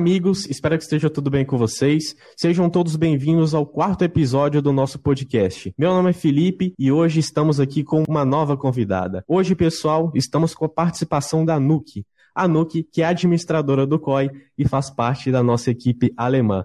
Amigos, espero que esteja tudo bem com vocês. Sejam todos bem-vindos ao quarto episódio do nosso podcast. Meu nome é Felipe e hoje estamos aqui com uma nova convidada. Hoje, pessoal, estamos com a participação da Nuke. A Nuke, que é administradora do COI e faz parte da nossa equipe alemã.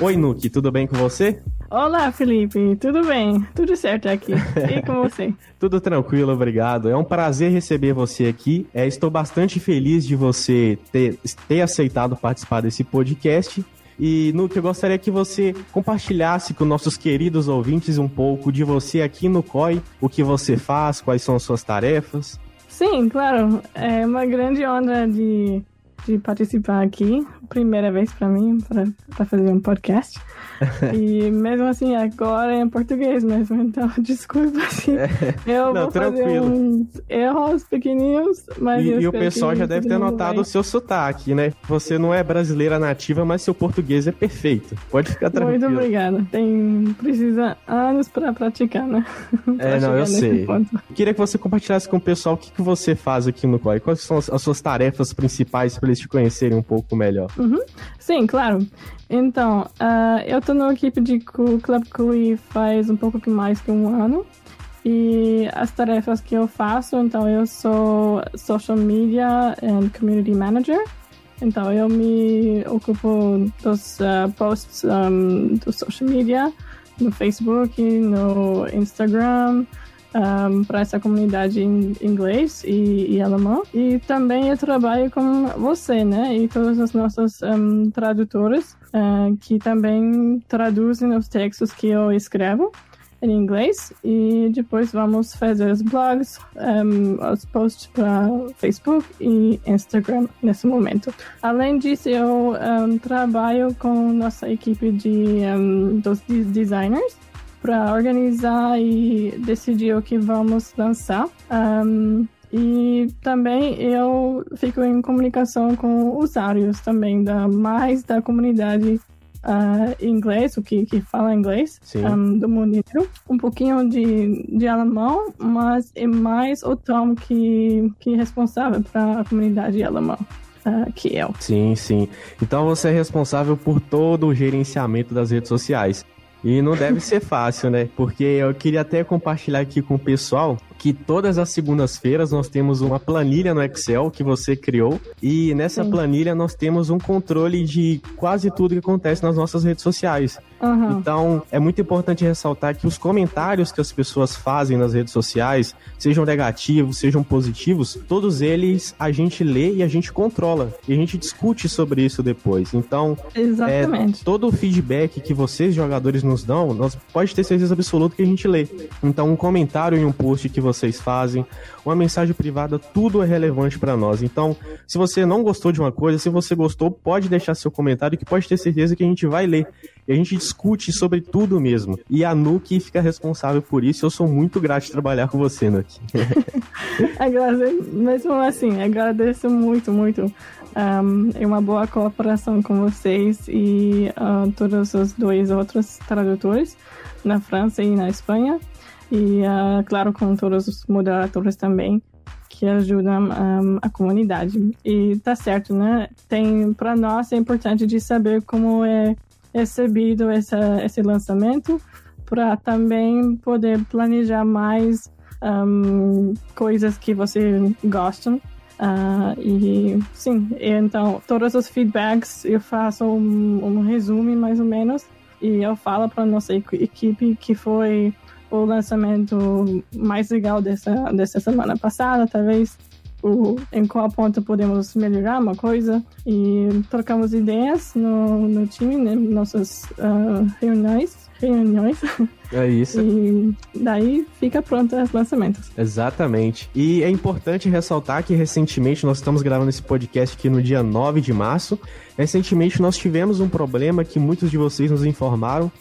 Oi, Nuke, tudo bem com você? Olá, Felipe, tudo bem? Tudo certo aqui. E com você? Tudo tranquilo, obrigado. É um prazer receber você aqui. É, estou bastante feliz de você ter, ter aceitado participar desse podcast. E, Nuke, eu gostaria que você compartilhasse com nossos queridos ouvintes um pouco de você aqui no COI, o que você faz, quais são as suas tarefas. Sim, claro. É uma grande honra de, de participar aqui. Primeira vez para mim, para fazer um podcast. e mesmo assim, agora é em português mesmo, então desculpa assim. É. Eu Não, vou tranquilo. fazer uns erros pequenininhos, mas. E, e o pessoal já deve ter notado vai. o seu sotaque, né? Você não é brasileira nativa, mas seu português é perfeito. Pode ficar tranquilo. Muito obrigada. Tem, precisa anos para praticar, né? é, não, eu sei. Ponto. Queria que você compartilhasse com o pessoal o que, que você faz aqui no COI. Quais são as suas tarefas principais para eles te conhecerem um pouco melhor? Uhum. Sim, claro. Então, uh, eu tô na equipe de Club Cui faz um pouco mais que um ano. E as tarefas que eu faço, então eu sou Social Media and Community Manager. Então eu me ocupo dos uh, posts um, do social media, no Facebook, no Instagram, um, para essa comunidade em inglês e, e, alemão. E também eu trabalho com você, né? E todas as nossas um, tradutoras uh, que também traduzem os textos que eu escrevo em inglês e depois vamos fazer os blogs, um, os posts para Facebook e Instagram nesse momento. Além disso, eu um, trabalho com nossa equipe de um, dos designers para organizar e decidir o que vamos lançar. Um, e também eu fico em comunicação com usuários também, da, mais da comunidade uh, inglês, o que, que fala inglês um, do mundo inteiro. Um pouquinho de, de alemão, mas é mais o Tom que, que é responsável para a comunidade alemã. Uh, que eu. Sim, sim. Então você é responsável por todo o gerenciamento das redes sociais. E não deve ser fácil, né? Porque eu queria até compartilhar aqui com o pessoal que todas as segundas-feiras nós temos uma planilha no Excel que você criou e nessa Sim. planilha nós temos um controle de quase tudo que acontece nas nossas redes sociais. Uhum. Então, é muito importante ressaltar que os comentários que as pessoas fazem nas redes sociais, sejam negativos, sejam positivos, todos eles a gente lê e a gente controla. E a gente discute sobre isso depois. Então, é, todo o feedback que vocês, jogadores, nos dão, nós pode ter certeza absoluta que a gente lê. Então, um comentário em um post que você vocês fazem, uma mensagem privada, tudo é relevante para nós. Então, se você não gostou de uma coisa, se você gostou, pode deixar seu comentário que pode ter certeza que a gente vai ler. E a gente discute sobre tudo mesmo. E a Nuki fica responsável por isso. Eu sou muito grato de trabalhar com você, agradeço, mesmo assim, agradeço muito, muito. Um, é uma boa cooperação com vocês e uh, todos os dois outros tradutores na França e na Espanha. E, uh, claro, com todos os moderadores também que ajudam um, a comunidade. E tá certo, né? Tem para nós é importante de saber como é recebido essa, esse lançamento para também poder planejar mais um, coisas que você gostam. Uh, e sim, então todos os feedbacks eu faço um, um resumo mais ou menos e eu falo para nossa equipe que foi o lançamento mais legal dessa, dessa semana passada, talvez o, em qual ponto podemos melhorar uma coisa e trocamos ideias no, no time, né, nossas uh, reuniões, reuniões. É isso. E daí fica pronto os lançamentos. Exatamente. E é importante ressaltar que recentemente nós estamos gravando esse podcast aqui no dia 9 de março. Recentemente nós tivemos um problema que muitos de vocês nos informaram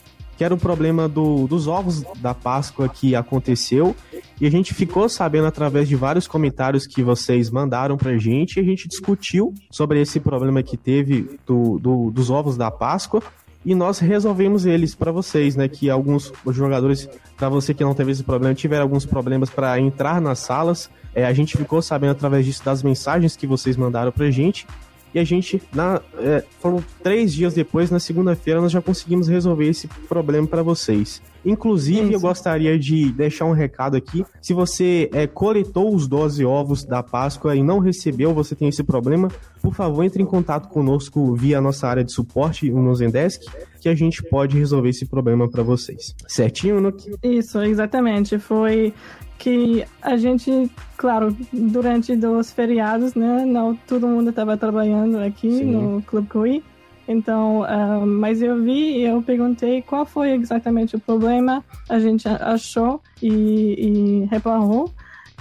que era o problema do, dos ovos da Páscoa que aconteceu. E a gente ficou sabendo através de vários comentários que vocês mandaram pra gente. E a gente discutiu sobre esse problema que teve do, do, dos ovos da Páscoa. e nós resolvemos eles para vocês, né? Que alguns jogadores, para você que não teve esse problema, tiveram alguns problemas para entrar nas salas. É, a gente ficou sabendo através disso das mensagens que vocês mandaram pra gente. E a gente, na, é, foram três dias depois, na segunda-feira, nós já conseguimos resolver esse problema para vocês. Inclusive, eu gostaria de deixar um recado aqui. Se você é, coletou os 12 ovos da Páscoa e não recebeu, você tem esse problema, por favor, entre em contato conosco via nossa área de suporte no Zendesk, que a gente pode resolver esse problema para vocês. Certinho, Nuki? Isso, exatamente. Foi que a gente, claro, durante os feriados, né, não todo mundo estava trabalhando aqui Sim. no Clube Cui. Então, uh, mas eu vi e eu perguntei qual foi exatamente o problema. A gente achou e, e reclamou.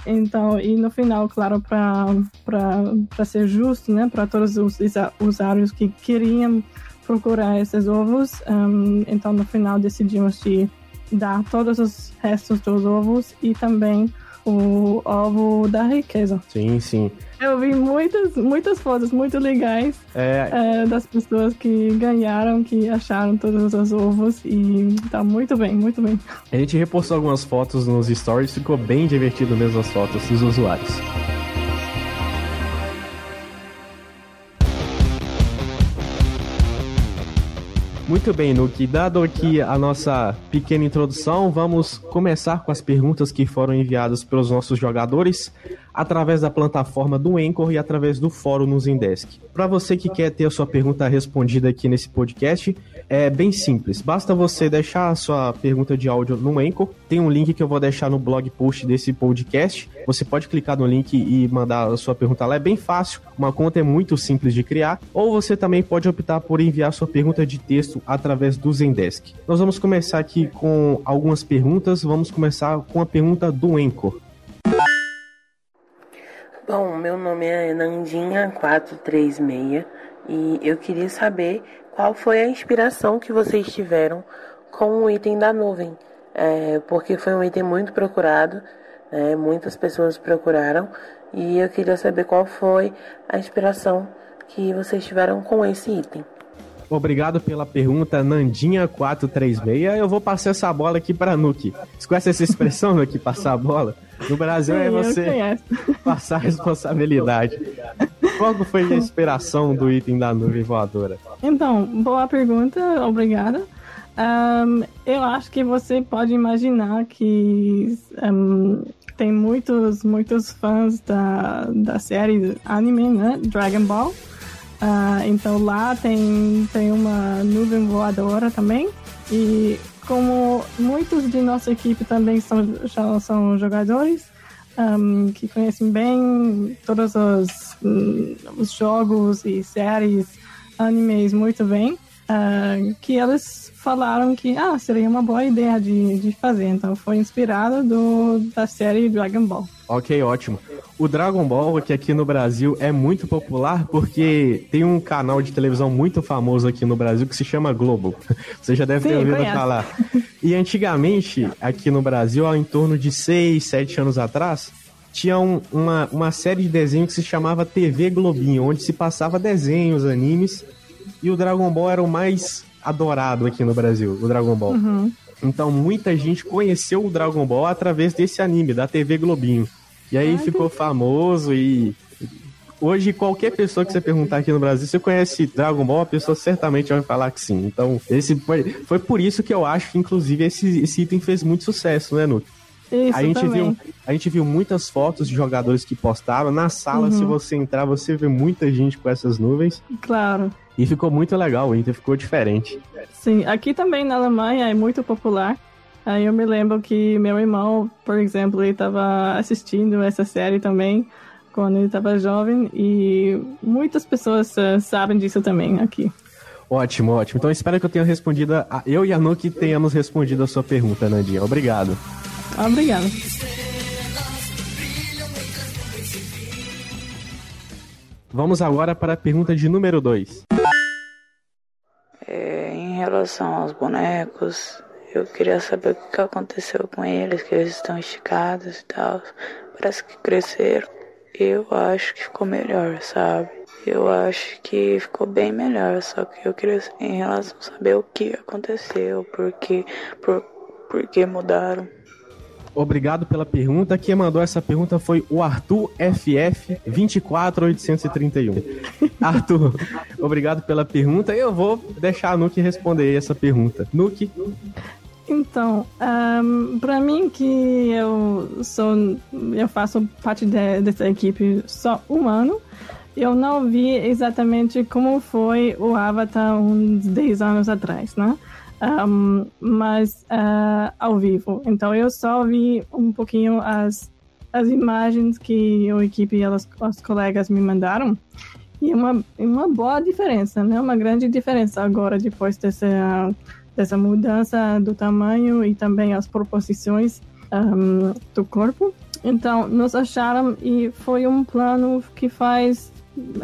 Então, e no final, claro, para ser justo, né, para todos os usuários que queriam procurar esses ovos, um, então no final decidimos de dar todos os restos dos ovos e também o ovo da riqueza. Sim, sim. Eu vi muitas, muitas fotos muito legais é... É, das pessoas que ganharam, que acharam todos os ovos e tá muito bem, muito bem. A gente repostou algumas fotos nos stories, ficou bem divertido mesmo as fotos dos usuários. Muito bem, Nuki. Dado aqui a nossa pequena introdução, vamos começar com as perguntas que foram enviadas pelos nossos jogadores através da plataforma do Anchor e através do fórum no Zendesk. Para você que quer ter a sua pergunta respondida aqui nesse podcast, é bem simples. Basta você deixar a sua pergunta de áudio no Anchor. Tem um link que eu vou deixar no blog post desse podcast. Você pode clicar no link e mandar a sua pergunta lá. É bem fácil. Uma conta é muito simples de criar. Ou você também pode optar por enviar sua pergunta de texto através do Zendesk. Nós vamos começar aqui com algumas perguntas. Vamos começar com a pergunta do Anchor. Bom, meu nome é Nandinha436 e eu queria saber qual foi a inspiração que vocês tiveram com o item da nuvem, é, porque foi um item muito procurado, né, muitas pessoas procuraram e eu queria saber qual foi a inspiração que vocês tiveram com esse item. Obrigado pela pergunta, Nandinha436. Eu vou passar essa bola aqui para Nuki. Você conhece essa expressão, Nuki, passar a bola? No Brasil é você passar a responsabilidade. Qual foi a inspiração do item da nuvem voadora? Então, boa pergunta, obrigada. Um, eu acho que você pode imaginar que um, tem muitos, muitos fãs da, da série anime, né? Dragon Ball. Uh, então lá tem, tem uma nuvem voadora também. E como muitos de nossa equipe também são, são jogadores um, que conhecem bem todos os, um, os jogos e séries, animes muito bem, uh, que eles falaram que ah, seria uma boa ideia de, de fazer. Então foi inspirado do, da série Dragon Ball. Ok, ótimo. O Dragon Ball, que aqui no Brasil é muito popular porque tem um canal de televisão muito famoso aqui no Brasil que se chama Globo. Você já deve Sim, ter ouvido conheço. falar. E antigamente, aqui no Brasil, há em torno de 6, 7 anos atrás, tinha um, uma, uma série de desenhos que se chamava TV Globinho, onde se passava desenhos, animes, e o Dragon Ball era o mais adorado aqui no Brasil, o Dragon Ball. Uhum. Então muita gente conheceu o Dragon Ball através desse anime, da TV Globinho. E aí ficou famoso e hoje qualquer pessoa que você perguntar aqui no Brasil, você conhece Dragon Ball, a pessoa certamente vai falar que sim. Então, esse foi, foi por isso que eu acho que inclusive esse, esse item fez muito sucesso, né, Nuke? Isso a gente também. viu a gente viu muitas fotos de jogadores que postaram na sala uhum. se você entrar você vê muita gente com essas nuvens claro e ficou muito legal o Inter ficou diferente sim aqui também na Alemanha é muito popular Aí eu me lembro que meu irmão, por exemplo, ele estava assistindo essa série também quando ele estava jovem e muitas pessoas uh, sabem disso também aqui. Ótimo, ótimo. Então espero que eu tenha respondido, a, eu e a Nuki tenhamos respondido a sua pergunta, Nandinha. Obrigado. Obrigado. Vamos agora para a pergunta de número 2. É, em relação aos bonecos, eu queria saber o que aconteceu com eles, que eles estão esticados e tal. Parece que cresceram. eu acho que ficou melhor, sabe? Eu acho que ficou bem melhor, só que eu queria em relação a saber o que aconteceu, porque por, por que mudaram. Obrigado pela pergunta. Quem mandou essa pergunta foi o Arthur FF 24831. Arthur, obrigado pela pergunta. Eu vou deixar a Nuke responder essa pergunta. Nuke? Então, um, para mim que eu sou, eu faço parte de, dessa equipe só um ano, eu não vi exatamente como foi o Avatar uns 10 anos atrás, né? Um, mas uh, ao vivo. Então eu só vi um pouquinho as, as imagens que a equipe e as, os colegas me mandaram. E uma, uma boa diferença, né? Uma grande diferença agora, depois dessa, dessa mudança do tamanho e também as proposições um, do corpo. Então, nos acharam e foi um plano que faz,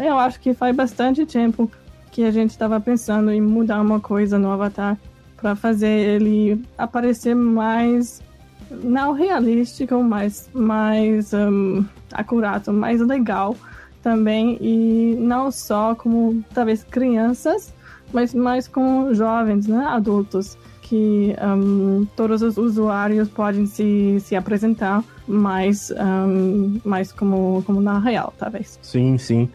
eu acho que faz bastante tempo que a gente estava pensando em mudar uma coisa no Avatar para fazer ele aparecer mais não realístico, mas mais um, acurado, mais legal também e não só como talvez crianças, mas mais com jovens, né, adultos que um, todos os usuários podem se, se apresentar mais, um, mais como, como na real, talvez. Sim, sim.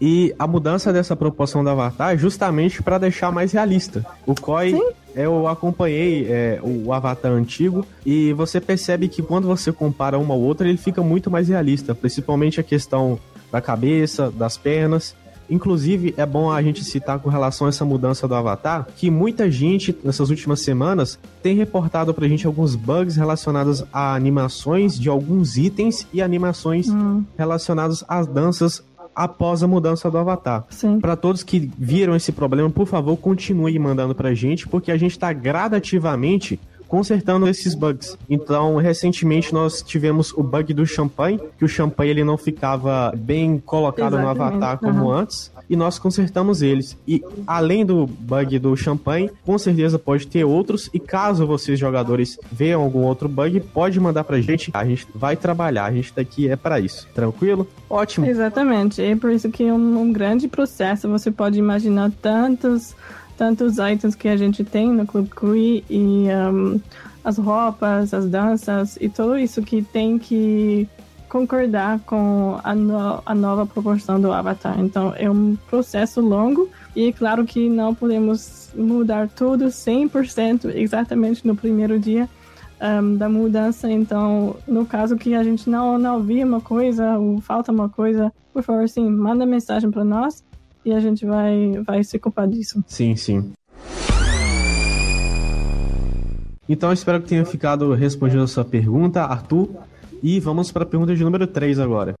E a mudança dessa proporção do Avatar é justamente para deixar mais realista. O Koi, sim. Eu acompanhei é, o Avatar antigo e você percebe que quando você compara um ao outro, ele fica muito mais realista, principalmente a questão da cabeça, das pernas. Inclusive, é bom a gente citar com relação a essa mudança do Avatar, que muita gente, nessas últimas semanas, tem reportado pra gente alguns bugs relacionados a animações de alguns itens e animações hum. relacionadas às danças após a mudança do Avatar. Para todos que viram esse problema, por favor, continue mandando pra gente, porque a gente está gradativamente consertando esses bugs. Então, recentemente nós tivemos o bug do champanhe, que o champanhe ele não ficava bem colocado Exatamente. no avatar como uhum. antes, e nós consertamos eles. E além do bug do champanhe, com certeza pode ter outros, e caso vocês jogadores vejam algum outro bug, pode mandar pra gente, a gente vai trabalhar, a gente daqui é para isso. Tranquilo? Ótimo. Exatamente. É por isso que é um, um grande processo, você pode imaginar tantos tantos itens que a gente tem no Club Cree e um, as roupas, as danças e tudo isso que tem que concordar com a, no, a nova proporção do Avatar. Então é um processo longo e claro que não podemos mudar tudo 100% exatamente no primeiro dia um, da mudança. Então, no caso que a gente não, não viu uma coisa ou falta uma coisa, por favor, sim, manda mensagem para nós e a gente vai, vai se ocupar disso. Sim, sim. Então, espero que tenha ficado respondendo a sua pergunta, Arthur. E vamos para a pergunta de número 3 agora.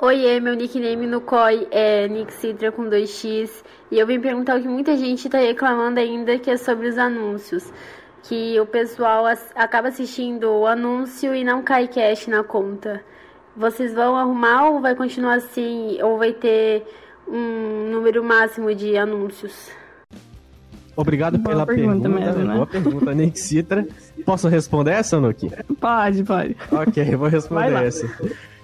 Oiê, meu nickname no COI é Nick Citra com 2x e eu vim perguntar o que muita gente está reclamando ainda, que é sobre os anúncios. Que o pessoal acaba assistindo o anúncio e não cai cash na conta. Vocês vão arrumar ou vai continuar assim? Ou vai ter um número máximo de anúncios? Obrigado Boa pela pergunta. pergunta mesmo, né? Boa pergunta, Nick Citra. Posso responder essa, Nuki? Pode, pode. Ok, eu vou responder essa.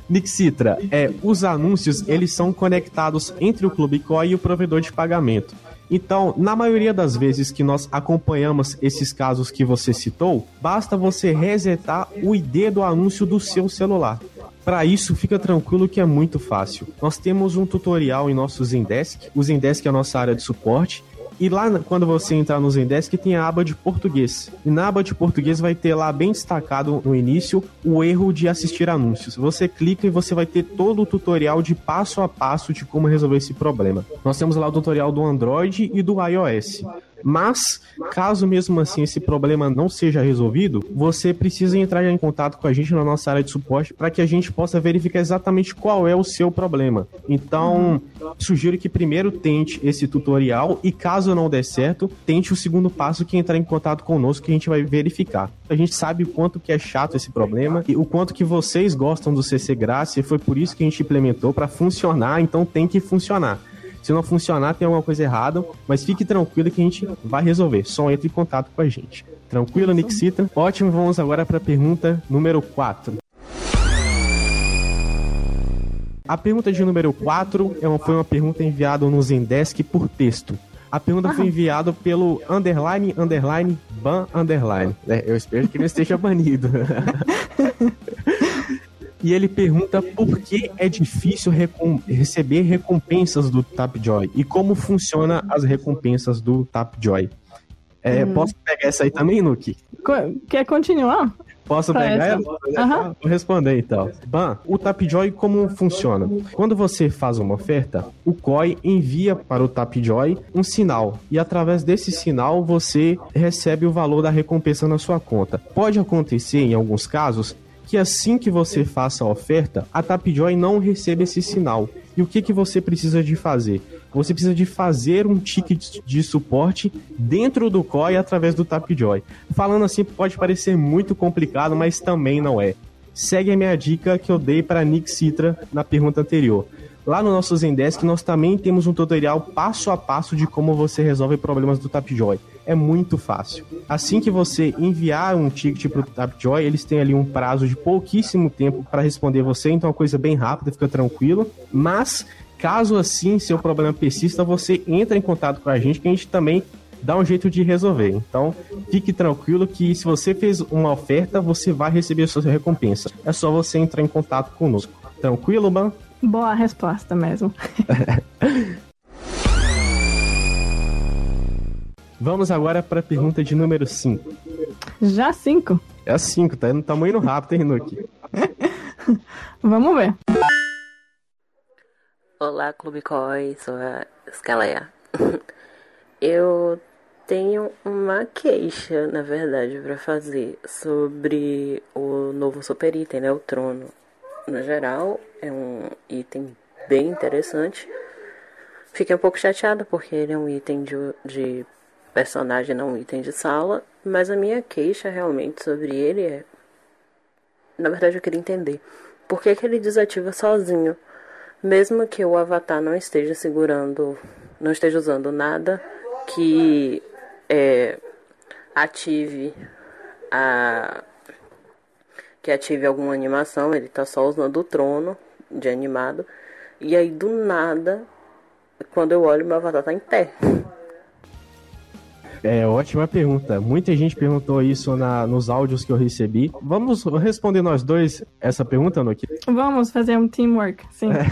Nick Citra, é, os anúncios eles são conectados entre o Clube Coi e o provedor de pagamento. Então, na maioria das vezes que nós acompanhamos esses casos que você citou, basta você resetar o ID do anúncio do seu celular. Para isso, fica tranquilo que é muito fácil. Nós temos um tutorial em nosso Zendesk. O Zendesk é a nossa área de suporte. E lá, quando você entrar no Zendesk, tem a aba de português. E na aba de português vai ter lá bem destacado no início o erro de assistir anúncios. Você clica e você vai ter todo o tutorial de passo a passo de como resolver esse problema. Nós temos lá o tutorial do Android e do iOS. Mas, caso mesmo assim esse problema não seja resolvido, você precisa entrar em contato com a gente na nossa área de suporte para que a gente possa verificar exatamente qual é o seu problema. Então, sugiro que primeiro tente esse tutorial e caso não der certo, tente o segundo passo que é entrar em contato conosco que a gente vai verificar. A gente sabe o quanto que é chato esse problema e o quanto que vocês gostam do CC Graça e foi por isso que a gente implementou para funcionar, então tem que funcionar. Se não funcionar, tem alguma coisa errada, mas fique tranquilo que a gente vai resolver. Só entre em contato com a gente. Tranquilo, Nixita? Ótimo, vamos agora para a pergunta número 4. A pergunta de número 4 é uma, foi uma pergunta enviada no Zendesk por texto. A pergunta foi enviada pelo underline, underline, ban, underline. É, eu espero que não esteja banido. e ele pergunta por que é difícil recom receber recompensas do Tapjoy e como funciona as recompensas do Tapjoy. É, hum. Posso pegar essa aí também, Nuki? Quer continuar? Posso pegar ela? Uhum. Vou responder então. Ban, o Tapjoy como funciona? Quando você faz uma oferta, o COI envia para o Tapjoy um sinal e através desse sinal você recebe o valor da recompensa na sua conta. Pode acontecer em alguns casos que assim que você faça a oferta, a Tapjoy não recebe esse sinal. E o que, que você precisa de fazer? Você precisa de fazer um ticket de suporte dentro do COI através do Tapjoy. Falando assim, pode parecer muito complicado, mas também não é. Segue a minha dica que eu dei para Nick Citra na pergunta anterior. Lá no nosso Zendesk nós também temos um tutorial passo a passo de como você resolve problemas do Tapjoy. É muito fácil. Assim que você enviar um ticket para o Tapjoy, eles têm ali um prazo de pouquíssimo tempo para responder você, então é uma coisa bem rápida, fica tranquilo. Mas caso assim seu problema persista, você entra em contato com a gente que a gente também dá um jeito de resolver. Então, fique tranquilo que se você fez uma oferta, você vai receber a sua recompensa. É só você entrar em contato conosco. Tranquilo, Ban? Boa resposta mesmo. Vamos agora para a pergunta de número 5. Já 5? É a 5, tá, tá indo rápido, hein, Nuki? Vamos ver. Olá, Clube Coi, sou a Scaleia. Eu tenho uma queixa, na verdade, para fazer sobre o novo super item, né? O trono no geral, é um item bem interessante. Fiquei um pouco chateada porque ele é um item de, de personagem, não um item de sala. Mas a minha queixa realmente sobre ele é. Na verdade, eu queria entender por que, que ele desativa sozinho, mesmo que o avatar não esteja segurando, não esteja usando nada que é, ative a que ative alguma animação, ele tá só usando o trono de animado. E aí do nada, quando eu olho, meu avatar tá em pé. É, ótima pergunta. Muita gente perguntou isso na, nos áudios que eu recebi. Vamos responder nós dois essa pergunta, Nuki? Vamos fazer um teamwork, sim. É,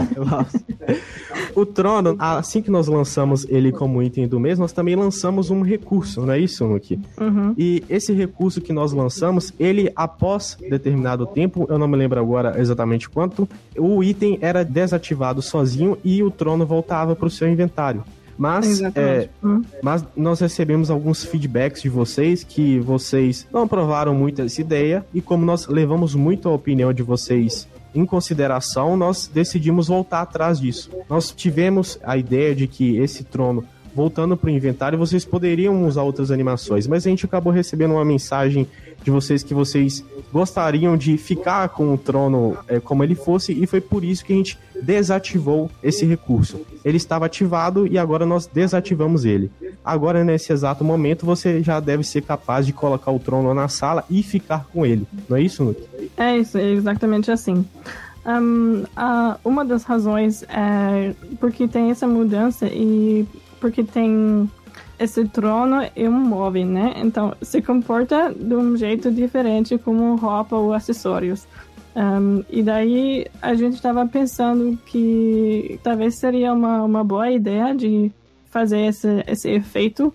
o Trono, assim que nós lançamos ele como item do mês, nós também lançamos um recurso, não é isso, Nuki? Uhum. E esse recurso que nós lançamos, ele, após determinado tempo, eu não me lembro agora exatamente quanto, o item era desativado sozinho e o Trono voltava para o seu inventário. Mas, é, hum. mas nós recebemos alguns feedbacks de vocês que vocês não aprovaram muito essa ideia e como nós levamos muito a opinião de vocês em consideração, nós decidimos voltar atrás disso. Nós tivemos a ideia de que esse trono voltando para o inventário, vocês poderiam usar outras animações, mas a gente acabou recebendo uma mensagem de vocês que vocês gostariam de ficar com o trono é, como ele fosse, e foi por isso que a gente desativou esse recurso. Ele estava ativado e agora nós desativamos ele. Agora, nesse exato momento, você já deve ser capaz de colocar o trono na sala e ficar com ele. Não é isso, Nuke? É isso, é exatamente assim. Um, uh, uma das razões é porque tem essa mudança e porque tem esse trono é um móvel, né? Então se comporta de um jeito diferente como roupa ou acessórios. Um, e daí a gente estava pensando que talvez seria uma, uma boa ideia de fazer esse, esse efeito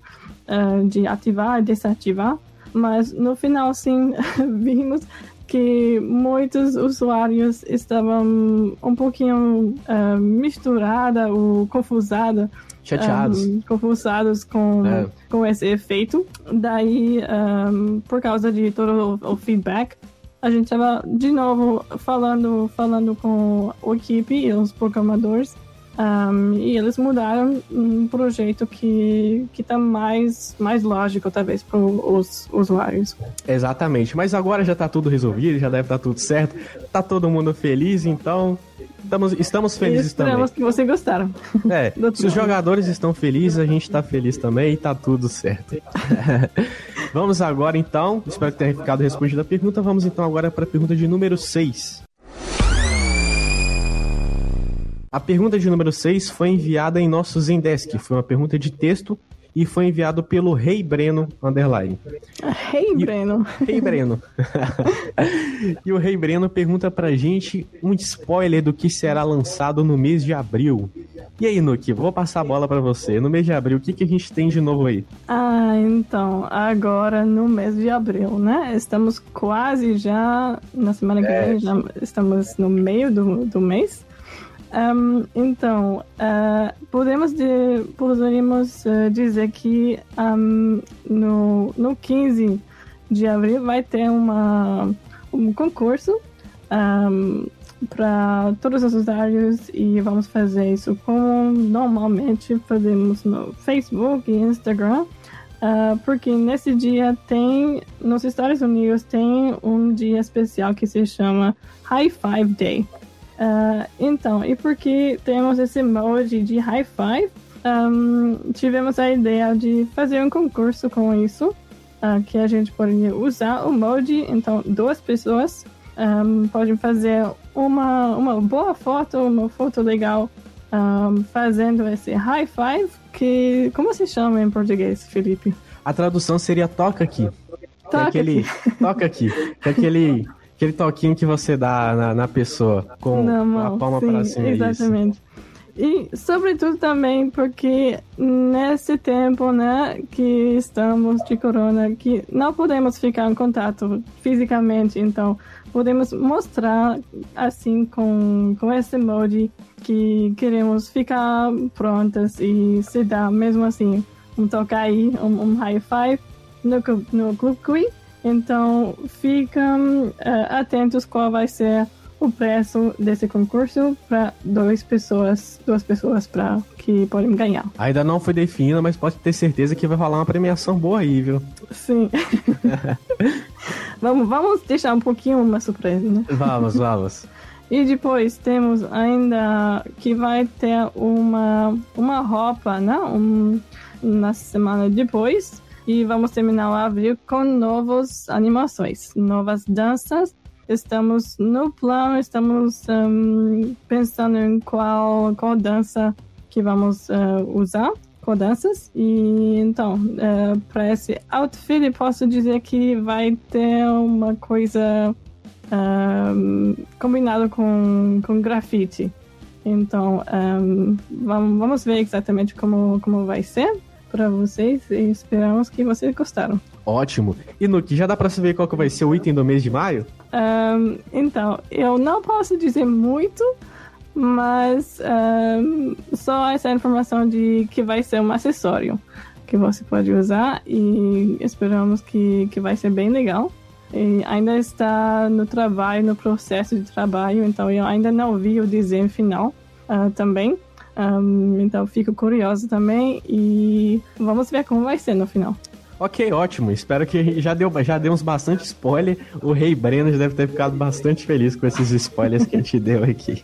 uh, de ativar e desativar, mas no final sim vimos que muitos usuários estavam um pouquinho uh, misturada ou confusada chateados. Um, confusados com, é. com esse efeito. Daí, um, por causa de todo o, o feedback, a gente estava de novo falando, falando com a equipe e os programadores. Um, e eles mudaram um projeto que que tá mais mais lógico talvez para os usuários. Exatamente, mas agora já está tudo resolvido, já deve estar tá tudo certo, tá todo mundo feliz, então Estamos, estamos felizes também. Esperamos que vocês gostaram. É, se os jogadores estão felizes, a gente está feliz também e tá tudo certo. vamos agora então, espero que tenha ficado respondida a pergunta. Vamos então agora para a pergunta de número 6. A pergunta de número 6 foi enviada em nosso Zendesk. Foi uma pergunta de texto e foi enviado pelo Rei Breno Underline. Rei hey, Breno. Rei Breno. e o Rei Breno pergunta pra gente um spoiler do que será lançado no mês de abril. E aí, Nuki, vou passar a bola para você. No mês de abril, o que, que a gente tem de novo aí? Ah, então, agora no mês de abril, né? Estamos quase já, na semana que vem, já estamos no meio do, do mês. Um, então, uh, podemos, de, podemos uh, dizer que um, no, no 15 de abril vai ter uma, um concurso um, para todas as usuários e vamos fazer isso como normalmente fazemos no Facebook e Instagram. Uh, porque nesse dia tem, nos Estados Unidos, tem um dia especial que se chama High Five Day. Uh, então, e porque temos esse molde de high five, um, tivemos a ideia de fazer um concurso com isso, uh, que a gente poderia usar o molde, então duas pessoas um, podem fazer uma, uma boa foto, uma foto legal, um, fazendo esse high five, que como se chama em português, Felipe? A tradução seria toca aqui. Toca aquele, aqui. Toca aqui. Que é aquele Aquele toquinho que você dá na, na pessoa com a palma sim, para cima. Exatamente. Isso. E, sobretudo, também porque nesse tempo, né, que estamos de corona, que não podemos ficar em contato fisicamente, então podemos mostrar, assim, com, com esse molde que queremos ficar prontas e se dar, mesmo assim, um toque aí, um, um high five no, no Club Quiz então, fiquem uh, atentos qual vai ser o preço desse concurso para duas pessoas, duas pessoas para que podem ganhar. Ainda não foi definido, mas pode ter certeza que vai rolar uma premiação boa aí, viu? Sim. vamos, vamos deixar um pouquinho uma surpresa, né? Vamos, vamos. E depois temos ainda que vai ter uma, uma roupa, né? Um, na semana depois e vamos terminar o abril com novas animações, novas danças. Estamos no plano, estamos um, pensando em qual, qual dança que vamos uh, usar, qual danças. E então, uh, para esse outfit, posso dizer que vai ter uma coisa um, combinada com, com grafite. Então, um, vamos ver exatamente como, como vai ser para vocês e esperamos que vocês gostaram. Ótimo. E Nuki, já dá para saber qual que vai ser o item do mês de maio? Um, então, eu não posso dizer muito, mas um, só essa informação de que vai ser um acessório que você pode usar e esperamos que, que vai ser bem legal. E ainda está no trabalho, no processo de trabalho, então eu ainda não vi o desenho final uh, também. Um, então fico curioso também e vamos ver como vai ser no final. Ok, ótimo. Espero que já deu já demos bastante spoiler. O Rei Breno já deve ter ficado bastante feliz com esses spoilers que a gente deu aqui.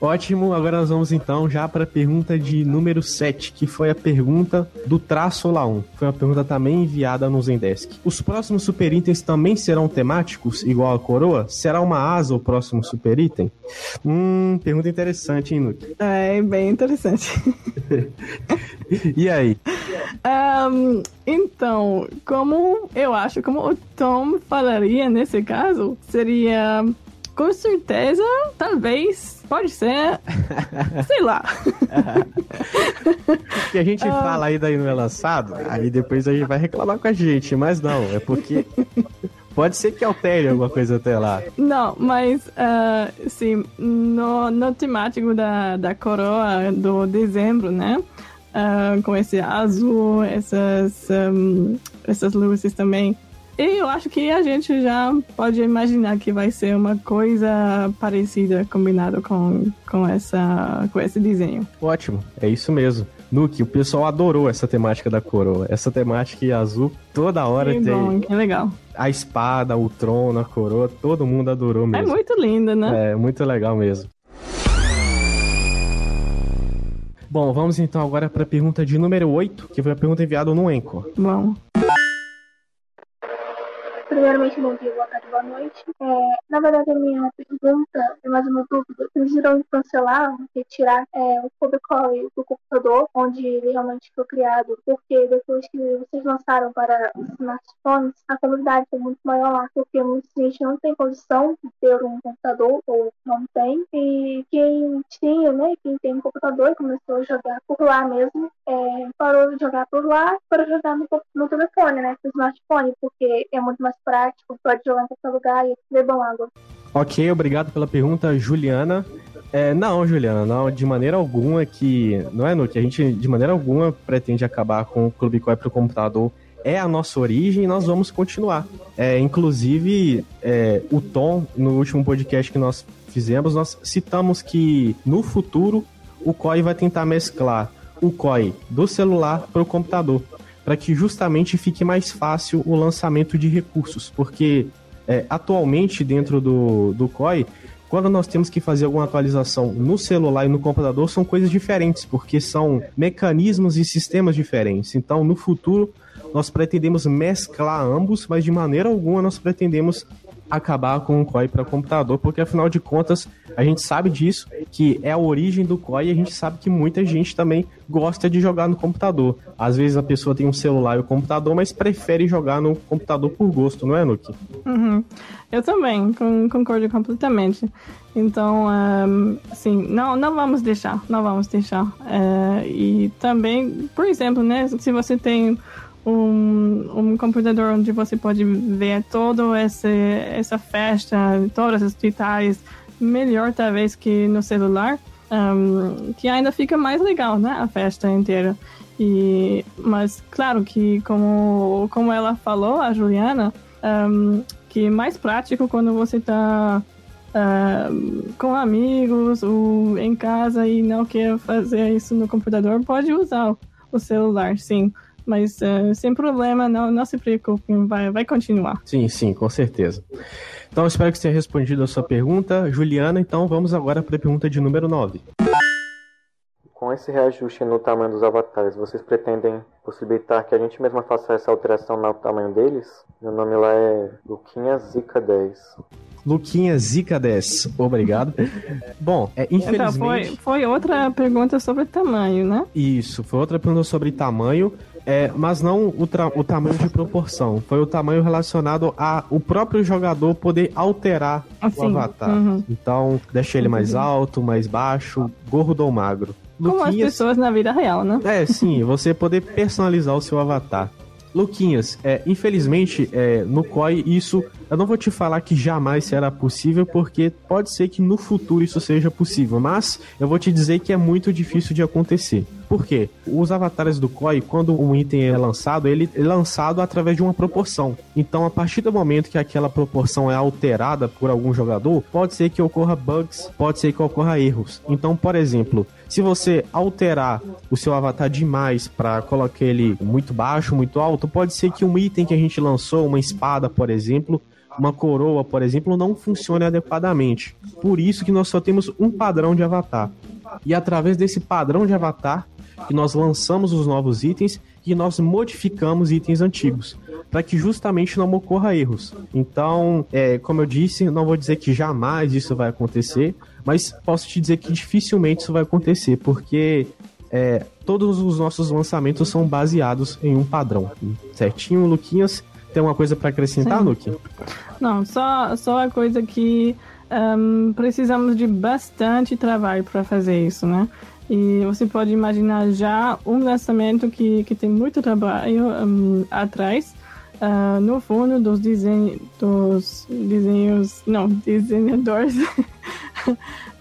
Ótimo, agora nós vamos então já para a pergunta de número 7, que foi a pergunta do traço 1. Foi uma pergunta também enviada no Zendesk. Os próximos super itens também serão temáticos, igual a coroa? Será uma asa o próximo super item? Hum, pergunta interessante, hein, Nuke? É, bem interessante. e aí? Um, então, como eu acho, como o Tom falaria nesse caso, seria com certeza, talvez, pode ser, sei lá. que a gente ah. fala aí daí não é lançado, aí depois a gente vai reclamar com a gente, mas não, é porque pode ser que altere alguma coisa até lá. Não, mas uh, sim, no, no temático da, da coroa do dezembro, né? Uh, com esse azul, essas, um, essas luzes também e eu acho que a gente já pode imaginar que vai ser uma coisa parecida, combinado com, com, essa, com esse desenho. Ótimo, é isso mesmo. Nuke, o pessoal adorou essa temática da coroa. Essa temática azul, toda hora que tem. Bom, que legal. A espada, o trono, a coroa, todo mundo adorou é mesmo. É muito linda, né? É, muito legal mesmo. Bom, vamos então agora para a pergunta de número 8, que foi a pergunta enviada no Enco. Vamos. Primeiramente, bom dia, boa tarde, boa noite. É, na verdade, a minha pergunta é mais uma dúvida. Eles irão cancelar, retirar é, o Cobecall do computador, onde ele realmente foi criado, porque depois que vocês lançaram para os smartphones, a comunidade foi muito maior lá, porque muita gente não tem condição de ter um computador, ou não tem, e quem tinha, né, quem tem um computador e começou a jogar por lá mesmo, é, parou de jogar por lá para jogar no, no telefone, né, no smartphone, porque é muito mais prático, pode jogar em qualquer lugar e bebam água. Ok, obrigado pela pergunta, Juliana. É, não, Juliana, não, de maneira alguma que. Não é, Nuke? A gente de maneira alguma pretende acabar com o Clube Coi para o computador. É a nossa origem e nós vamos continuar. É, inclusive, é, o Tom, no último podcast que nós fizemos, nós citamos que no futuro o COI vai tentar mesclar o COI do celular para o computador, para que justamente fique mais fácil o lançamento de recursos, porque é, atualmente dentro do, do COI, quando nós temos que fazer alguma atualização no celular e no computador, são coisas diferentes, porque são mecanismos e sistemas diferentes. Então, no futuro, nós pretendemos mesclar ambos, mas de maneira alguma nós pretendemos acabar com o COI para computador, porque afinal de contas a gente sabe disso, que é a origem do COI e a gente sabe que muita gente também gosta de jogar no computador. Às vezes a pessoa tem um celular e o um computador, mas prefere jogar no computador por gosto, não é, Nuki? Uhum. Eu também concordo completamente. Então, assim, não, não vamos deixar, não vamos deixar. Uh, e também, por exemplo, né, se você tem um, um computador onde você pode ver toda essa, festa, todas as detalhes, melhor talvez que no celular, um, que ainda fica mais legal, né? A festa inteira. E, mas claro que como, como ela falou, a Juliana, um, que é mais prático quando você está uh, com amigos ou em casa e não quer fazer isso no computador, pode usar o celular, sim. Mas uh, sem problema, não, não se preocupe, vai, vai continuar. Sim, sim, com certeza. Então, espero que tenha respondido a sua pergunta, Juliana. Então, vamos agora para a pergunta de número 9. Com esse reajuste no tamanho dos avatares, vocês pretendem possibilitar que a gente mesma faça essa alteração no tamanho deles? Meu nome lá é Luquinha Zica 10. Luquinha Zica 10, obrigado. Bom, é, infelizmente... Então, foi, foi outra pergunta sobre tamanho, né? Isso, foi outra pergunta sobre tamanho. É, mas não o, o, tamanho de proporção. Foi o tamanho relacionado a o próprio jogador poder alterar assim, o avatar. Uhum. Então, deixa ele mais alto, mais baixo, gordo ou magro. Como Luquinhas... as pessoas na vida real, né? É, sim, você poder personalizar o seu avatar. Luquinhas, é, infelizmente, é, no COI, isso eu não vou te falar que jamais será possível, porque pode ser que no futuro isso seja possível, mas eu vou te dizer que é muito difícil de acontecer. Por quê? Os avatares do COI, quando um item é lançado, ele é lançado através de uma proporção. Então, a partir do momento que aquela proporção é alterada por algum jogador, pode ser que ocorra bugs, pode ser que ocorra erros. Então, por exemplo, se você alterar o seu avatar demais para colocar ele muito baixo, muito alto, pode ser que um item que a gente lançou, uma espada, por exemplo, uma coroa, por exemplo, não funcione adequadamente. Por isso que nós só temos um padrão de avatar. E através desse padrão de avatar, que nós lançamos os novos itens e nós modificamos itens antigos, para que justamente não ocorra erros. Então, é, como eu disse, não vou dizer que jamais isso vai acontecer, mas posso te dizer que dificilmente isso vai acontecer, porque é, todos os nossos lançamentos são baseados em um padrão. Certinho, Luquinhas? Tem uma coisa para acrescentar, Luque? Não, só, só a coisa que um, precisamos de bastante trabalho para fazer isso, né? E você pode imaginar já um lançamento que, que tem muito trabalho um, atrás, uh, no fundo dos, desenho, dos desenhos, não, desenhadores.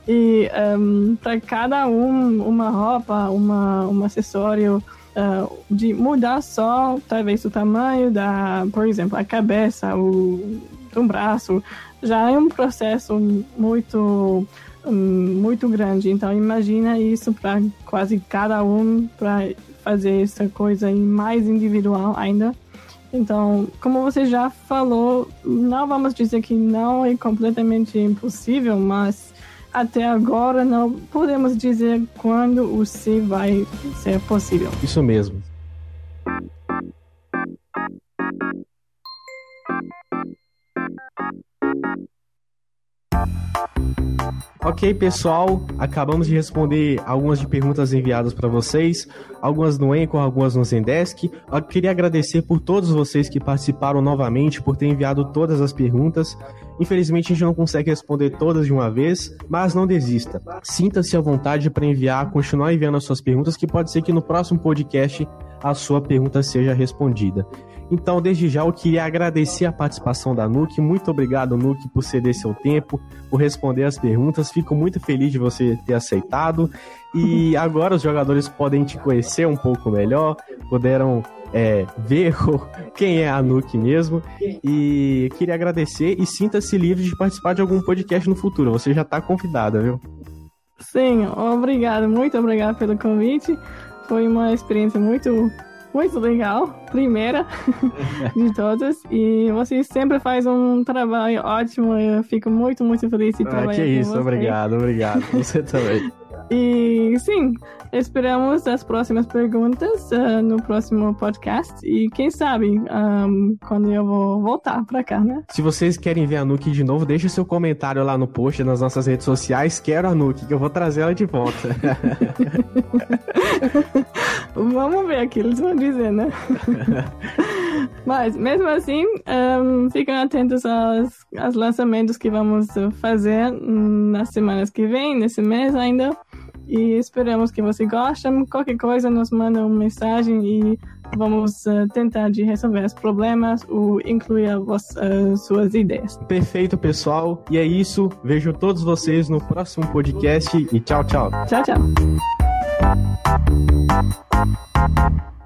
e um, para cada um, uma roupa, uma, um acessório, uh, de mudar só, talvez, o tamanho da, por exemplo, a cabeça, o, um braço, já é um processo muito muito grande. Então imagina isso para quase cada um para fazer essa coisa mais individual ainda. Então, como você já falou, não vamos dizer que não é completamente impossível, mas até agora não podemos dizer quando o se vai ser possível. Isso mesmo. Ok, pessoal, acabamos de responder algumas de perguntas enviadas para vocês, algumas no Enco, algumas no Zendesk. Eu queria agradecer por todos vocês que participaram novamente, por ter enviado todas as perguntas. Infelizmente a gente não consegue responder todas de uma vez, mas não desista. Sinta-se à vontade para enviar, continuar enviando as suas perguntas, que pode ser que no próximo podcast a sua pergunta seja respondida. Então, desde já, eu queria agradecer a participação da Nuke. Muito obrigado, Nuke, por ceder seu tempo, por responder as perguntas. Fico muito feliz de você ter aceitado. E agora os jogadores podem te conhecer um pouco melhor, puderam é, ver quem é a Nuke mesmo. E queria agradecer e sinta-se livre de participar de algum podcast no futuro. Você já está convidada, viu? Sim, obrigado, muito obrigado pelo convite. Foi uma experiência muito muito legal, primeira de todas. E você sempre faz um trabalho ótimo. Eu fico muito, muito feliz de trabalhar ah, que isso, você. obrigado, obrigado. Você também. E sim, esperamos as próximas perguntas uh, no próximo podcast. E quem sabe um, quando eu vou voltar pra cá, né? Se vocês querem ver a Nuke de novo, deixe seu comentário lá no post nas nossas redes sociais. Quero a Nuke, que eu vou trazer ela de volta. Vamos ver o que eles vão dizer, né? Mas, mesmo assim, um, fiquem atentos aos, aos lançamentos que vamos fazer nas semanas que vem, nesse mês ainda. E esperamos que você goste. Qualquer coisa, nos manda uma mensagem e vamos uh, tentar de resolver os problemas ou incluir as uh, suas ideias. Perfeito, pessoal. E é isso. Vejo todos vocês no próximo podcast e tchau, tchau. Tchau, tchau. Thank you.